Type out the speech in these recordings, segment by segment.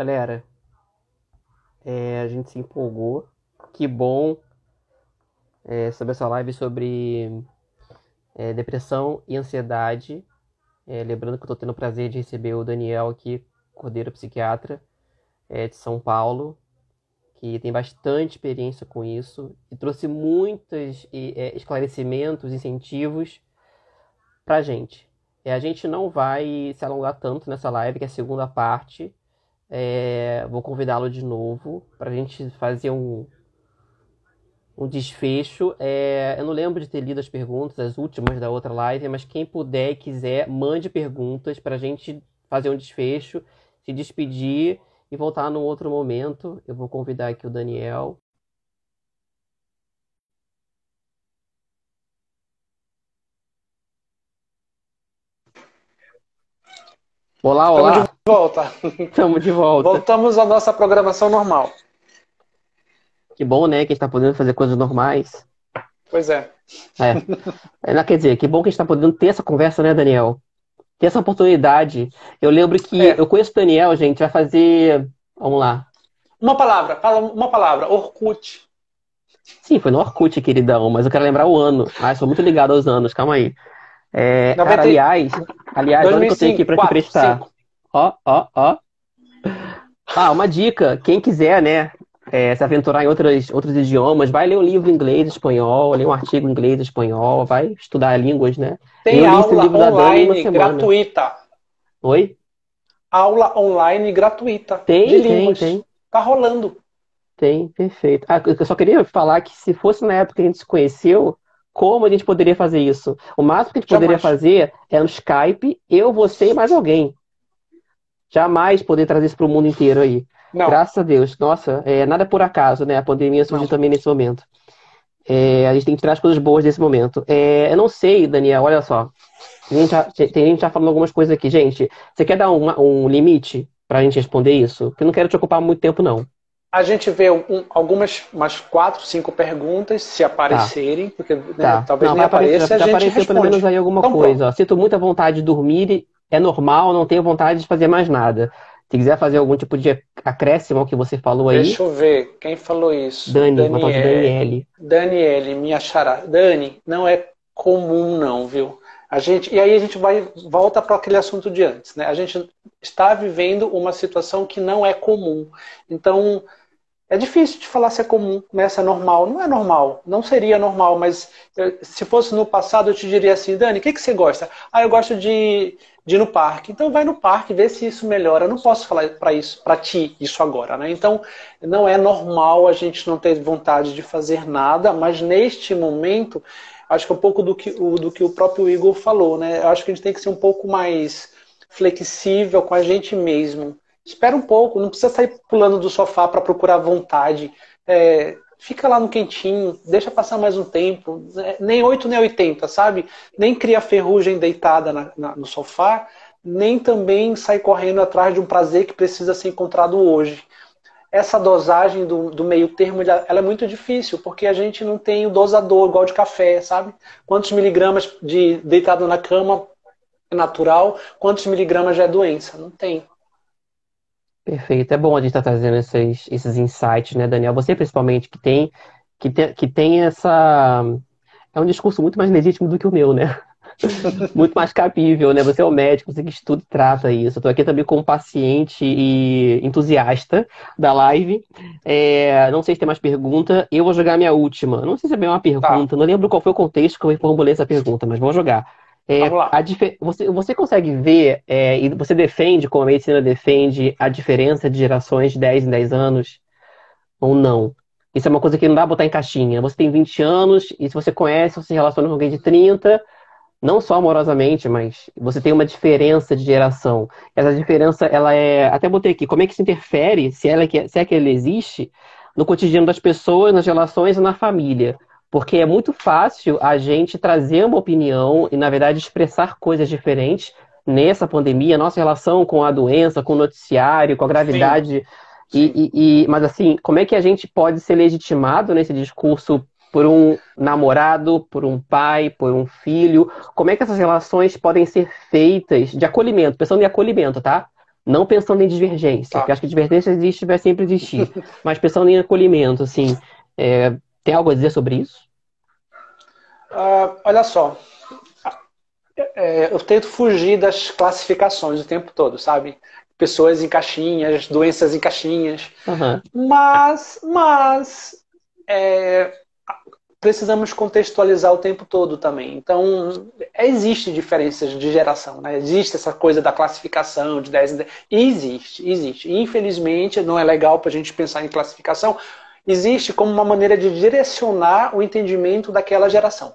Galera, é, a gente se empolgou. Que bom é, sobre essa live sobre é, depressão e ansiedade. É, lembrando que eu estou tendo o prazer de receber o Daniel aqui, cordeiro psiquiatra é, de São Paulo, que tem bastante experiência com isso e trouxe muitos é, esclarecimentos, incentivos para gente. É, a gente não vai se alongar tanto nessa live, que é a segunda parte. É, vou convidá-lo de novo para a gente fazer um, um desfecho. É, eu não lembro de ter lido as perguntas, as últimas da outra live, mas quem puder e quiser, mande perguntas para a gente fazer um desfecho, se despedir e voltar num outro momento. Eu vou convidar aqui o Daniel. Olá, olá. Volta. Estamos de volta. Voltamos à nossa programação normal. Que bom, né? Que a gente está podendo fazer coisas normais. Pois é. É. Não, quer dizer, que bom que a gente está podendo ter essa conversa, né, Daniel? Ter essa oportunidade. Eu lembro que é. eu conheço o Daniel, gente, vai fazer. Vamos lá. Uma palavra, fala uma palavra, Orkut. Sim, foi no Orkut, queridão, mas eu quero lembrar o ano. Ah, sou muito ligado aos anos, calma aí. É, 90... cara, aliás, aliás, 2005, olha que eu tenho aqui pra 4, te prestar. Ó, ó, ó. Ah, uma dica. Quem quiser, né, é, se aventurar em outros, outros idiomas, vai ler um livro em inglês, espanhol, ler um artigo em inglês, espanhol, vai estudar línguas, né? Tem aula online gratuita. Oi? Aula online gratuita. Tem, de línguas. tem, tem. Tá rolando. Tem, perfeito. Ah, eu só queria falar que se fosse na época que a gente se conheceu, como a gente poderia fazer isso? O máximo que a gente Jamais. poderia fazer é no Skype, eu, você e mais alguém. Jamais poder trazer isso para o mundo inteiro aí. Não. Graças a Deus. Nossa, é, nada por acaso, né? A pandemia surgiu não. também nesse momento. É, a gente tem que tirar as coisas boas desse momento. É, eu não sei, Daniel, olha só. Tem gente, já, tem gente já falando algumas coisas aqui. Gente, você quer dar uma, um limite para a gente responder isso? Porque eu não quero te ocupar muito tempo, não. A gente vê um, algumas, umas quatro, cinco perguntas, se aparecerem, tá. porque né, tá. talvez não, nem apareça, aparecer, a gente responde. pelo menos aí alguma então, coisa. Sinto muita vontade de dormir, é normal, não tenho vontade de fazer mais nada. Se quiser fazer algum tipo de acréscimo ao que você falou aí. Deixa eu ver, quem falou isso? Dani, Daniele. Daniele. Daniele, minha chará. Dani, não é comum não, viu? A gente, e aí a gente vai volta para aquele assunto de antes, né? A gente está vivendo uma situação que não é comum. Então, é difícil de falar se é comum, né? se é normal. Não é normal, não seria normal, mas eu, se fosse no passado eu te diria assim, Dani, o que, que você gosta? Ah, eu gosto de, de ir no parque. Então vai no parque, vê se isso melhora. Eu não posso falar para isso, para ti isso agora, né? Então não é normal a gente não ter vontade de fazer nada, mas neste momento acho que é um pouco do que, o, do que o próprio Igor falou, né? Eu acho que a gente tem que ser um pouco mais flexível com a gente mesmo espera um pouco, não precisa sair pulando do sofá para procurar vontade. É, fica lá no quentinho, deixa passar mais um tempo, é, nem 8 nem 80, sabe? Nem cria ferrugem deitada na, na, no sofá, nem também sai correndo atrás de um prazer que precisa ser encontrado hoje. Essa dosagem do, do meio termo ela é muito difícil, porque a gente não tem o dosador igual de café, sabe? Quantos miligramas de deitado na cama é natural, quantos miligramas já é doença? Não tem. Perfeito. É bom a gente estar tá trazendo esses, esses insights, né, Daniel? Você principalmente que tem que tem, que tem essa é um discurso muito mais legítimo do que o meu, né? muito mais capível, né? Você é o médico, você que estuda e trata isso. Eu tô aqui também como paciente e entusiasta da live. É, não sei se tem mais pergunta. Eu vou jogar a minha última. Não sei se é bem uma pergunta, tá. não lembro qual foi o contexto que eu formulei essa pergunta, mas vou jogar. É, você, você consegue ver, é, e você defende, como a medicina defende, a diferença de gerações de 10 em 10 anos? Ou não? Isso é uma coisa que não dá pra botar em caixinha. Você tem 20 anos, e se você conhece, você se relaciona com alguém de 30, não só amorosamente, mas você tem uma diferença de geração. Essa diferença, ela é. Até botei aqui, como é que se interfere, se, ela, se é que ela existe, no cotidiano das pessoas, nas relações e na família. Porque é muito fácil a gente trazer uma opinião e, na verdade, expressar coisas diferentes nessa pandemia, nossa relação com a doença, com o noticiário, com a gravidade. E, e, e, mas, assim, como é que a gente pode ser legitimado nesse discurso por um namorado, por um pai, por um filho? Como é que essas relações podem ser feitas de acolhimento, pensando em acolhimento, tá? Não pensando em divergência, tá. porque acho que divergência existe vai sempre existir. mas pensando em acolhimento, assim, é, tem algo a dizer sobre isso? Uh, olha só, é, eu tento fugir das classificações o tempo todo, sabe? Pessoas em caixinhas, doenças em caixinhas. Uhum. Mas, mas é, precisamos contextualizar o tempo todo também. Então, existe diferenças de geração, né? Existe essa coisa da classificação de 10 em 10. Existe, existe. Infelizmente, não é legal para a gente pensar em classificação. Existe como uma maneira de direcionar o entendimento daquela geração.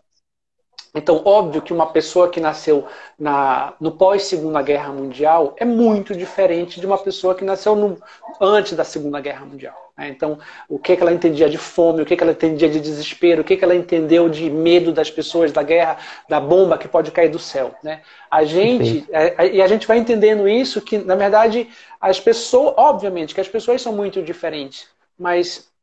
Então, óbvio que uma pessoa que nasceu na, no pós-Segunda Guerra Mundial é muito diferente de uma pessoa que nasceu no, antes da Segunda Guerra Mundial. Né? Então, o que, que ela entendia de fome, o que, que ela entendia de desespero, o que, que ela entendeu de medo das pessoas, da guerra, da bomba que pode cair do céu. Né? A gente, é, e a gente vai entendendo isso que, na verdade, as pessoas, obviamente que as pessoas são muito diferentes, mas é,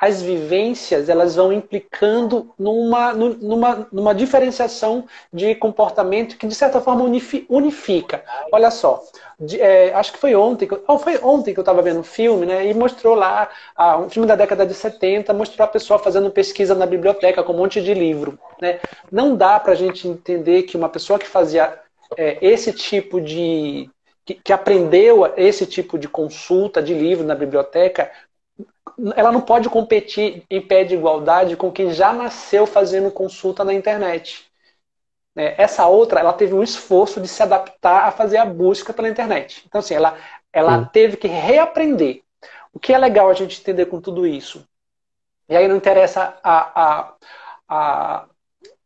as vivências elas vão implicando numa, numa, numa diferenciação de comportamento que, de certa forma, unifica. Olha só, de, é, acho que foi ontem, oh, foi ontem que eu estava vendo um filme, né, e mostrou lá, um filme da década de 70, mostrou a pessoa fazendo pesquisa na biblioteca com um monte de livro. Né? Não dá para a gente entender que uma pessoa que fazia é, esse tipo de que aprendeu esse tipo de consulta de livro na biblioteca ela não pode competir em pé de igualdade com quem já nasceu fazendo consulta na internet. Né? Essa outra, ela teve um esforço de se adaptar a fazer a busca pela internet. Então, assim, ela, ela teve que reaprender. O que é legal a gente entender com tudo isso? E aí não interessa a, a, a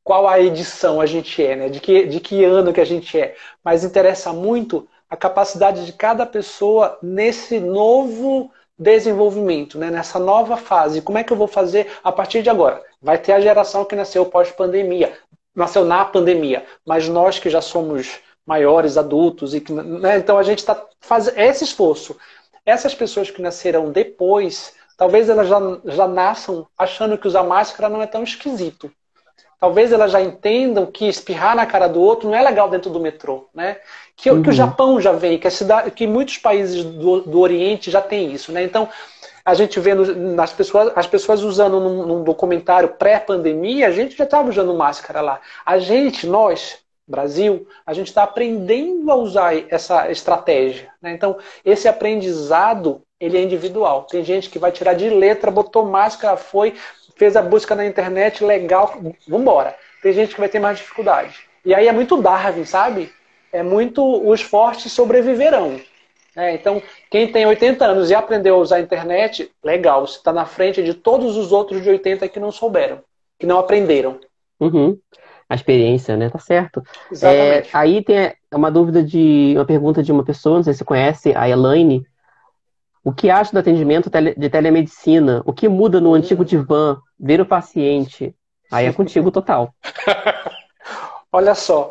qual a edição a gente é, né? de, que, de que ano que a gente é, mas interessa muito a capacidade de cada pessoa nesse novo desenvolvimento, né? nessa nova fase. Como é que eu vou fazer a partir de agora? Vai ter a geração que nasceu pós-pandemia, nasceu na pandemia, mas nós que já somos maiores, adultos, e que, né? então a gente está fazendo esse esforço. Essas pessoas que nascerão depois, talvez elas já, já nasçam achando que usar máscara não é tão esquisito. Talvez elas já entendam que espirrar na cara do outro não é legal dentro do metrô, né? Que, uhum. que o uhum. Japão já vem, que, a cidade, que muitos países do, do Oriente já têm isso, né? Então, a gente vê nas pessoas, as pessoas usando num, num documentário pré-pandemia, a gente já estava usando máscara lá. A gente, nós, Brasil, a gente está aprendendo a usar essa estratégia. Né? Então, esse aprendizado, ele é individual. Tem gente que vai tirar de letra, botou máscara, foi, fez a busca na internet, legal, vambora. Tem gente que vai ter mais dificuldade. E aí é muito Darwin, sabe? é muito os fortes sobreviverão. É, então, quem tem 80 anos e aprendeu a usar a internet, legal, você está na frente de todos os outros de 80 que não souberam, que não aprenderam. Uhum. A experiência, né? Tá certo. É, aí tem uma dúvida de uma pergunta de uma pessoa, não sei se você conhece, a Elaine. O que acha do atendimento de telemedicina? O que muda no antigo divã? Ver o paciente? Aí é contigo total. Olha só,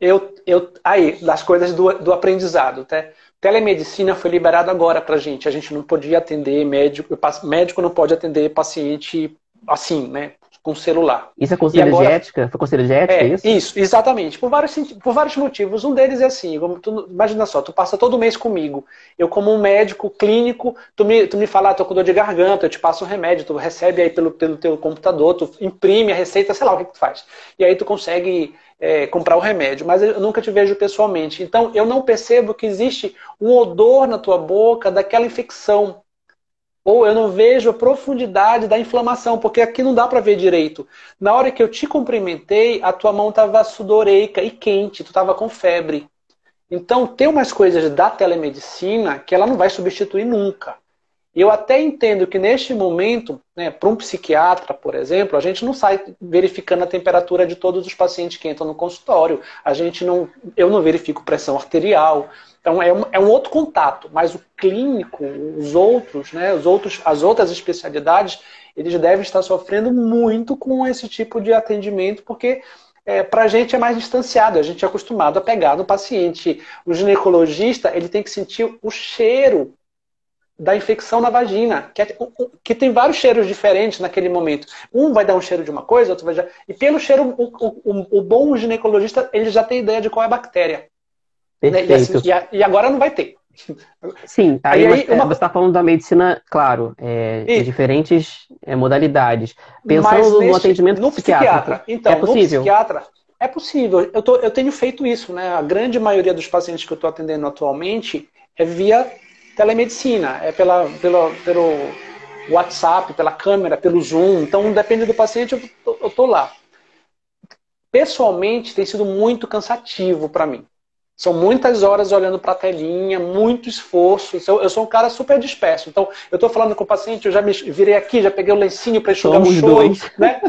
eu, eu, aí, das coisas do, do aprendizado, tá? Telemedicina foi liberado agora pra gente. A gente não podia atender médico, médico não pode atender paciente assim, né? Com celular. Isso é conselho agora, de ética? Foi conselho de ética, é, isso? Isso, exatamente. Por vários, por vários motivos. Um deles é assim, tu, imagina só, tu passa todo mês comigo. Eu, como um médico clínico, tu me, tu me fala, ah, tô com dor de garganta, eu te passo um remédio, tu recebe aí pelo, pelo teu computador, tu imprime a receita, sei lá o que, que tu faz. E aí tu consegue é, comprar o remédio, mas eu nunca te vejo pessoalmente. Então eu não percebo que existe um odor na tua boca daquela infecção. Ou eu não vejo a profundidade da inflamação, porque aqui não dá para ver direito. Na hora que eu te cumprimentei, a tua mão estava sudoreica e quente, tu estava com febre. Então tem umas coisas da telemedicina que ela não vai substituir nunca. Eu até entendo que neste momento, né, para um psiquiatra, por exemplo, a gente não sai verificando a temperatura de todos os pacientes que entram no consultório. A gente não, eu não verifico pressão arterial. Então é um, é um outro contato, mas o clínico, os outros, né, os outros, as outras especialidades, eles devem estar sofrendo muito com esse tipo de atendimento, porque é, para a gente é mais distanciado, a gente é acostumado a pegar no paciente. O ginecologista ele tem que sentir o cheiro da infecção na vagina, que, é, que, tem vários cheiros diferentes naquele momento. Um vai dar um cheiro de uma coisa, outro vai dar... E pelo cheiro, o, o, o bom ginecologista ele já tem ideia de qual é a bactéria. Né? E, assim, e, a, e, agora não vai ter. Sim, aí, aí uma... você está falando da medicina, claro, é, e... diferentes é, modalidades. Pensando no atendimento no psiquiatra. Então, é possível. no psiquiatra, é possível. Eu, tô, eu tenho feito isso, né? A grande maioria dos pacientes que eu estou atendendo atualmente é via telemedicina, é pela, pela, pelo WhatsApp, pela câmera, pelo Zoom. Então, depende do paciente, eu estou lá. Pessoalmente, tem sido muito cansativo para mim. São muitas horas olhando para a telinha, muito esforço. Eu sou um cara super disperso. Então, eu estou falando com o paciente, eu já me virei aqui, já peguei o lencinho para enxugar Somos o choro. Né?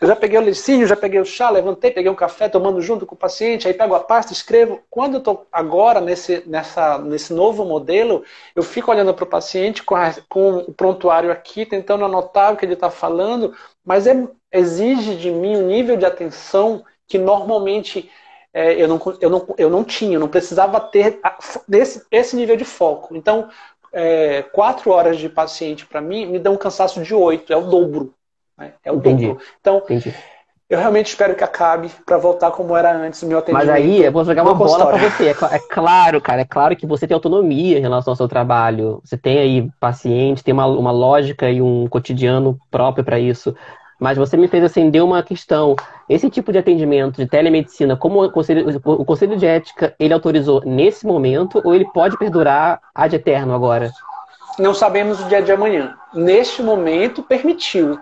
Eu já peguei o lencinho, já peguei o chá, levantei, peguei um café, tomando junto com o paciente, aí pego a pasta, escrevo. Quando eu estou agora nesse, nessa, nesse novo modelo, eu fico olhando para o paciente com, a, com o prontuário aqui, tentando anotar o que ele está falando, mas é, exige de mim um nível de atenção que normalmente é, eu, não, eu, não, eu não tinha, eu não precisava ter desse, esse nível de foco. Então, é, quatro horas de paciente para mim me dá um cansaço de oito, é o dobro. Né? É o Entendi. dobro. Então, Entendi. eu realmente espero que acabe para voltar como era antes o meu atendimento. Mas aí eu vou jogar uma bola para você. É, é, claro, cara, é claro que você tem autonomia em relação ao seu trabalho. Você tem aí paciente, tem uma, uma lógica e um cotidiano próprio para isso. Mas você me fez acender uma questão. Esse tipo de atendimento de telemedicina, como o Conselho, o Conselho de Ética, ele autorizou nesse momento ou ele pode perdurar ad eterno agora? Não sabemos o dia de amanhã. Neste momento, permitiu.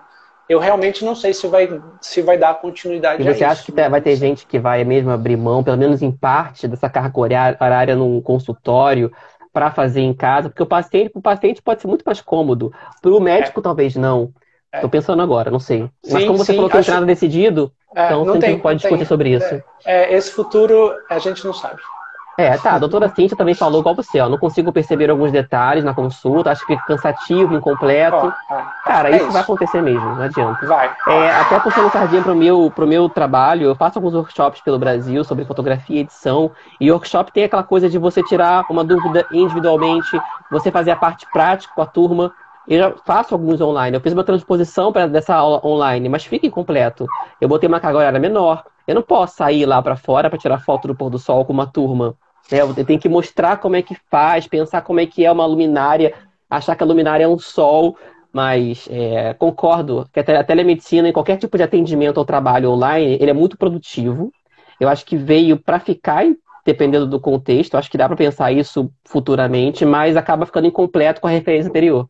Eu realmente não sei se vai, se vai dar continuidade e você acha que vai ter gente que vai mesmo abrir mão, pelo menos em parte, dessa carga horária num consultório para fazer em casa? Porque o paciente, o paciente pode ser muito mais cômodo. Para o médico, é. talvez não. É. Tô pensando agora, não sei. Sim, Mas como você sim, falou que não tem nada decidido, é, então sempre tem, pode discutir tem. sobre isso. É, é, esse futuro a gente não sabe. É, tá. A doutora Cíntia também falou igual você, ó. Não consigo perceber alguns detalhes na consulta, acho que fica cansativo, incompleto. é, Cara, isso, isso, vai acontecer mesmo, não adianta. Vai. É, até puxando sardinha pro meu, pro meu trabalho, eu faço alguns workshops pelo Brasil sobre fotografia e edição. E workshop tem aquela coisa de você tirar uma dúvida individualmente, você fazer a parte prática com a turma eu já faço alguns online. Eu fiz uma transposição para dessa aula online, mas fica incompleto. Eu botei uma carga horária menor. Eu não posso sair lá para fora para tirar foto do pôr do sol com uma turma. Né? Eu tenho que mostrar como é que faz, pensar como é que é uma luminária, achar que a luminária é um sol. Mas é, concordo que a telemedicina, em qualquer tipo de atendimento ao trabalho online, ele é muito produtivo. Eu acho que veio para ficar, dependendo do contexto. Acho que dá para pensar isso futuramente, mas acaba ficando incompleto com a referência anterior.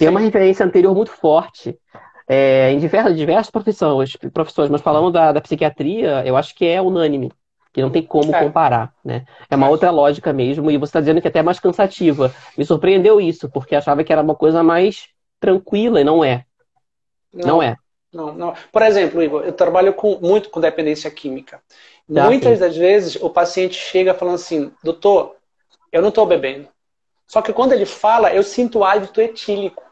Tem uma referência anterior muito forte é, em diversas, diversas profissões, profissões, mas falando da, da psiquiatria, eu acho que é unânime, que não tem como é. comparar, né? É uma outra lógica mesmo, e você está dizendo que é até mais cansativa. Me surpreendeu isso, porque achava que era uma coisa mais tranquila, e não é. Não, não é. Não, não. Por exemplo, Igor, eu trabalho com, muito com dependência química. Tá, Muitas sim. das vezes o paciente chega falando assim, doutor, eu não estou bebendo. Só que quando ele fala, eu sinto hálito etílico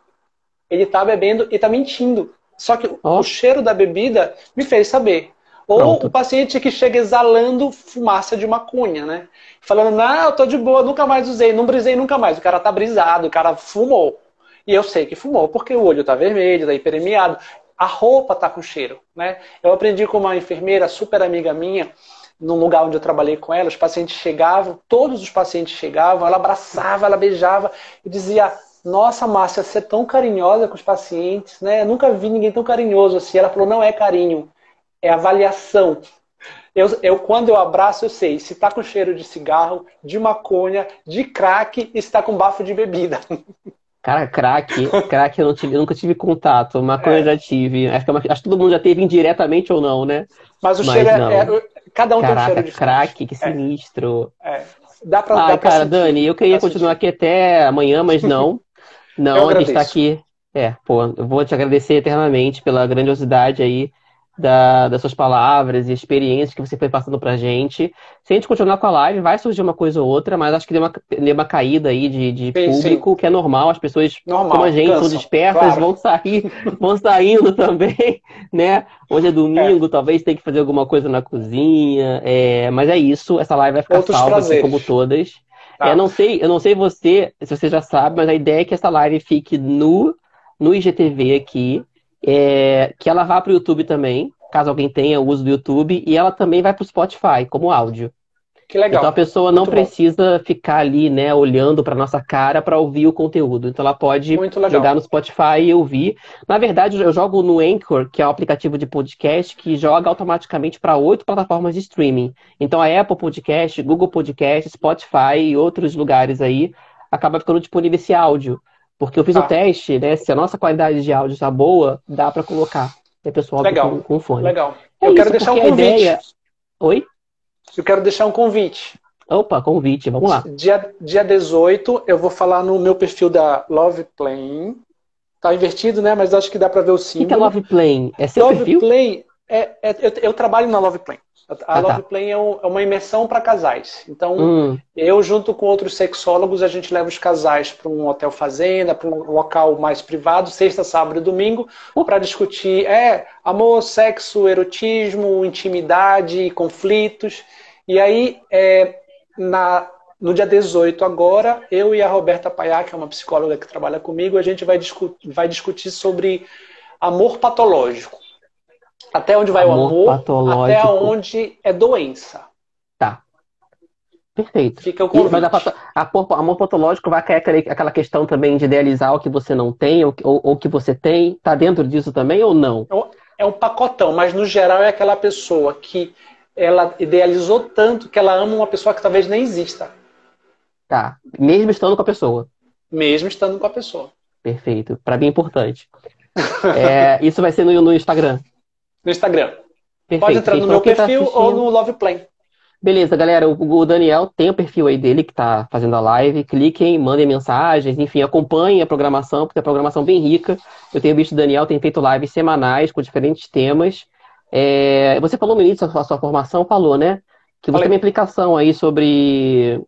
ele está bebendo e está mentindo. Só que oh. o cheiro da bebida me fez saber. Ou Pronto. o paciente que chega exalando fumaça de maconha, né? Falando, não, eu tô de boa, nunca mais usei, não brisei nunca mais. O cara tá brisado, o cara fumou. E eu sei que fumou, porque o olho tá vermelho, tá hiperemiado. A roupa tá com cheiro, né? Eu aprendi com uma enfermeira super amiga minha, num lugar onde eu trabalhei com ela, os pacientes chegavam, todos os pacientes chegavam, ela abraçava, ela beijava e dizia: nossa, Márcia, você é tão carinhosa com os pacientes, né? Eu nunca vi ninguém tão carinhoso assim. Ela falou, não é carinho, é avaliação. Eu, eu quando eu abraço, eu sei se está com cheiro de cigarro, de maconha, de crack e está com bafo de bebida. Cara, crack, crack eu, tive, eu nunca tive contato, maconha é. já tive. Acho que, é acho que todo mundo já teve indiretamente ou não, né? Mas o Mas cheiro é, é, Cada um Caraca, tem um cheiro diferente. crack, que é. sinistro. É. Dá pra, ah, dá cara, sentir, Dani, eu queria continuar sentir. aqui até amanhã, mas não. Não, a gente está aqui. É, pô, eu vou te agradecer eternamente pela grandiosidade aí da, das suas palavras e experiências que você foi passando pra gente. Se a gente continuar com a live, vai surgir uma coisa ou outra, mas acho que deu uma, deu uma caída aí de, de sim, público, sim. que é normal, as pessoas, normal, como a gente, cansam, são despertas, claro. vão sair, vão saindo também, né? Hoje é domingo, é. talvez tenha que fazer alguma coisa na cozinha, é, mas é isso, essa live vai ficar Outros salva, assim como todas. Tá. Eu não sei, eu não sei você, se você já sabe, mas a ideia é que essa live fique no, no IGTV aqui, é, que ela vá para o YouTube também, caso alguém tenha uso do YouTube, e ela também vai para o Spotify como áudio. Que legal. Então a pessoa não Muito bom. precisa ficar ali, né, olhando para nossa cara para ouvir o conteúdo. Então ela pode jogar no Spotify e ouvir. Na verdade, eu jogo no Anchor, que é o aplicativo de podcast que joga automaticamente para oito plataformas de streaming. Então a Apple Podcast, Google Podcast, Spotify e outros lugares aí acaba ficando disponível esse áudio. Porque eu fiz Tá. o teste, né? Se a nossa qualidade de áudio está boa, dá para colocar. É pessoal Legal. com, com fone. Legal. É eu isso, quero deixar um convite. ideia- Oi? Eu quero deixar um convite. Opa, convite, vamos lá. Dia, dia 18, eu vou falar no meu perfil da Love Plane. Tá invertido, né? Mas acho que dá para ver o O que é símbolo. Love Plane? É seu Love perfil? Play é, é- eu, eu trabalho na Love Plane. A Ah, tá. Love Plane é, um- é uma imersão para casais. Então, Hum, eu, junto com outros sexólogos, a gente leva os casais para um hotel fazenda, para um local mais privado, sexta, sábado e domingo, para discutir é, amor, sexo, erotismo, intimidade, conflitos. E aí, é, na, no dia 18 agora, eu e a Roberta Paiá, que é uma psicóloga que trabalha comigo, a gente vai, discu vai discutir sobre amor patológico. Até onde vai Amor o amor, patológico. até onde é doença. tá. Perfeito. Fica o E- convite. mas a, pato- a amor patológico vai cair aquele- aquela questão também de idealizar o que você não tem ou, ou, ou que você tem. Tá dentro disso também ou não? É um pacotão, mas no geral é aquela pessoa que ela idealizou tanto que ela ama uma pessoa que talvez nem exista, Tá. Mesmo estando com a pessoa. mesmo estando com a pessoa. Perfeito. Pra mim é importante. É, isso vai ser no, no Instagram. No Instagram. Perfeito. Pode entrar no meu tá perfil ou assistindo- no Love Plane. Beleza, galera. O, Daniel tem o perfil aí dele que tá fazendo a live. Cliquem, mandem mensagens, enfim, acompanhem a programação, porque é uma programação bem rica. Eu tenho visto o Daniel tem feito lives semanais com diferentes temas. É, você falou no início da sua, sua formação, falou, né? Que você Falei. tem uma implicação aí sobre.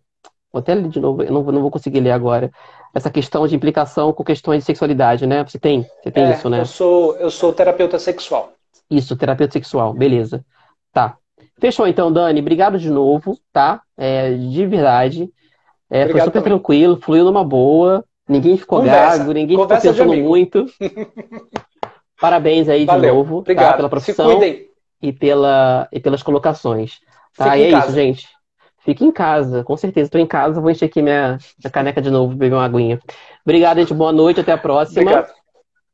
Vou até ler de novo, eu não, vou- não vou conseguir ler agora. Essa questão de implicação com questões de sexualidade, né? Você tem, você tem É, isso, né? eu, sou, eu sou terapeuta sexual. Isso, terapeuta sexual, beleza. Tá. Fechou então, Dani. Obrigado de novo, tá? É, de verdade. É, foi super também. tranquilo, fluiu numa boa. Ninguém ficou Conversa. gago, ninguém Conversa ficou de pensando muito. Parabéns aí de Valeu. novo, tá? Obrigado. Pela Se profissão e, pela, e pelas colocações. Tá? Fique E é em isso, casa. gente. Fique em casa, com certeza. Estou em casa, vou encher aqui minha, minha caneca de novo, beber uma aguinha. Obrigado, gente. Boa noite, até a próxima. Obrigado.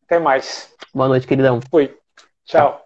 Até mais. Boa noite, queridão. Fui. Tchau.